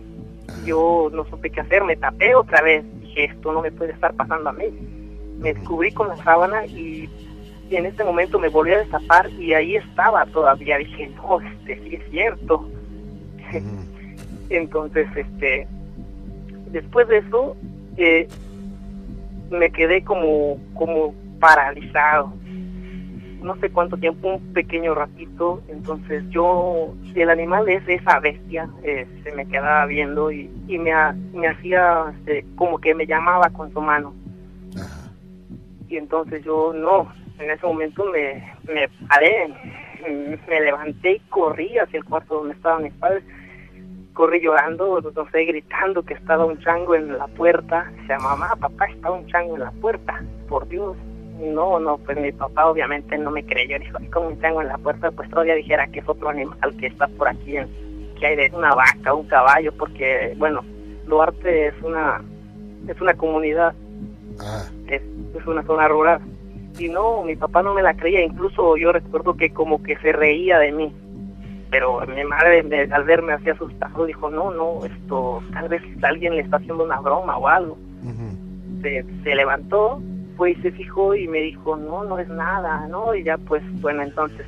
Yo no supe qué hacer, me tapé otra vez. Dije, esto no me puede estar pasando a mí. Me cubrí con la sábana y en este momento me volví a destapar y ahí estaba todavía. Dije, no, este sí es cierto. Entonces, este, después de eso, eh, me quedé como, como paralizado no sé cuánto tiempo, un pequeño ratito, entonces yo, el animal es esa bestia, eh, se me quedaba viendo y, y me, ha- me hacía este, como que me llamaba con su mano. Y entonces yo no, en ese momento me, me paré, me levanté y corrí hacia el cuarto donde estaban mis padres. Corrí llorando, no sé, gritando que estaba un chango en la puerta. Decía, mamá, papá, está un chango en la puerta, por Dios. No, no, pues mi papá obviamente no me creyó. Dijo, "Ay, como un chango en la puerta, pues todavía dijera que es otro animal que está por aquí, en- que hay de una vaca, un caballo, porque, bueno, Duarte es una, es una comunidad, es, es una zona rural. Y no, mi papá no me la creía, incluso yo recuerdo que como que se reía de mí. Pero mi madre me- al verme así asustado dijo, no, no, esto, tal vez alguien le está haciendo una broma o algo se, se levantó, fue y se fijó y me dijo, no, no es nada, ¿no? Y ya pues, bueno, entonces,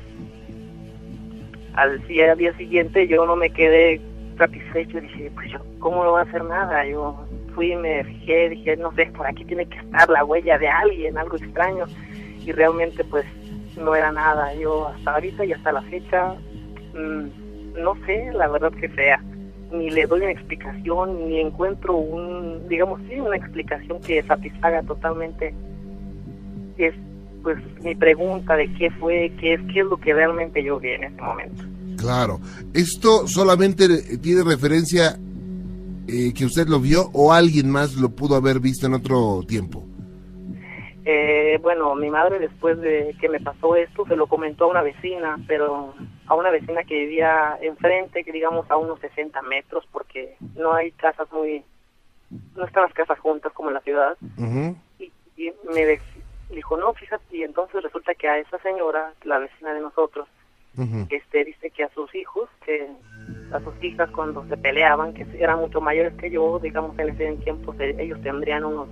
al día, siguiente yo no me quedé satisfecho, dije, pues yo, ¿cómo no va a hacer nada? Yo fui me fijé, dije, no sé, por aquí tiene que estar la huella de alguien, algo extraño, y realmente pues no era nada, yo hasta ahorita y hasta la fecha, mm, no sé la verdad que sea, ni le doy una explicación, ni encuentro un, digamos, sí, una explicación que satisfaga totalmente es pues mi pregunta de qué fue, qué es, qué es lo que realmente yo vi en ese momento. Claro. ¿Esto solamente tiene referencia eh, que usted lo vio o alguien más lo pudo haber visto en otro tiempo? Eh, bueno, mi madre después de que me pasó esto se lo comentó a una vecina, pero a una vecina que vivía enfrente, que digamos a unos 60 metros, porque no hay casas muy, no están las casas juntas como en la ciudad. y me de- dijo, no, fíjate, y entonces resulta que a esa señora, la vecina de nosotros, este dice que a sus hijos, que a sus hijas cuando se peleaban, que eran mucho mayores que yo, digamos en ese tiempo se- ellos tendrían unos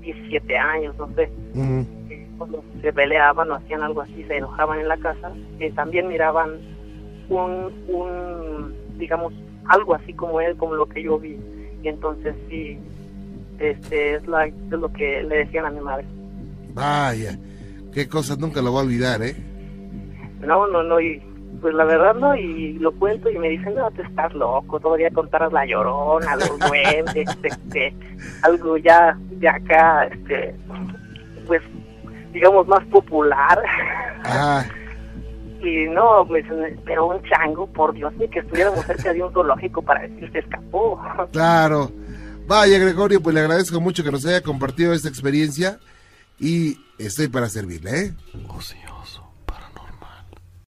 17 años, no sé, eh, cuando se peleaban o hacían algo así, se enojaban en la casa, eh, también miraban un, un, digamos, algo así como él, como lo que yo vi, y entonces sí, este es, la, es lo que le decían a mi madre. Vaya, qué cosas nunca lo voy a olvidar, ¿eh? No, no, no, y pues la verdad no, y lo cuento y me dicen, no, te estás loco, todavía contaras la llorona, los duendes, este, algo ya de acá, este, pues, digamos, más popular. Ah, Y no, pues, pero un chango, por Dios, ni que estuviéramos cerca de un zoológico para decir se escapó. claro. Vaya, Gregorio, pues le agradezco mucho que nos haya compartido esta experiencia y estoy para servirle, ¿eh? Oh.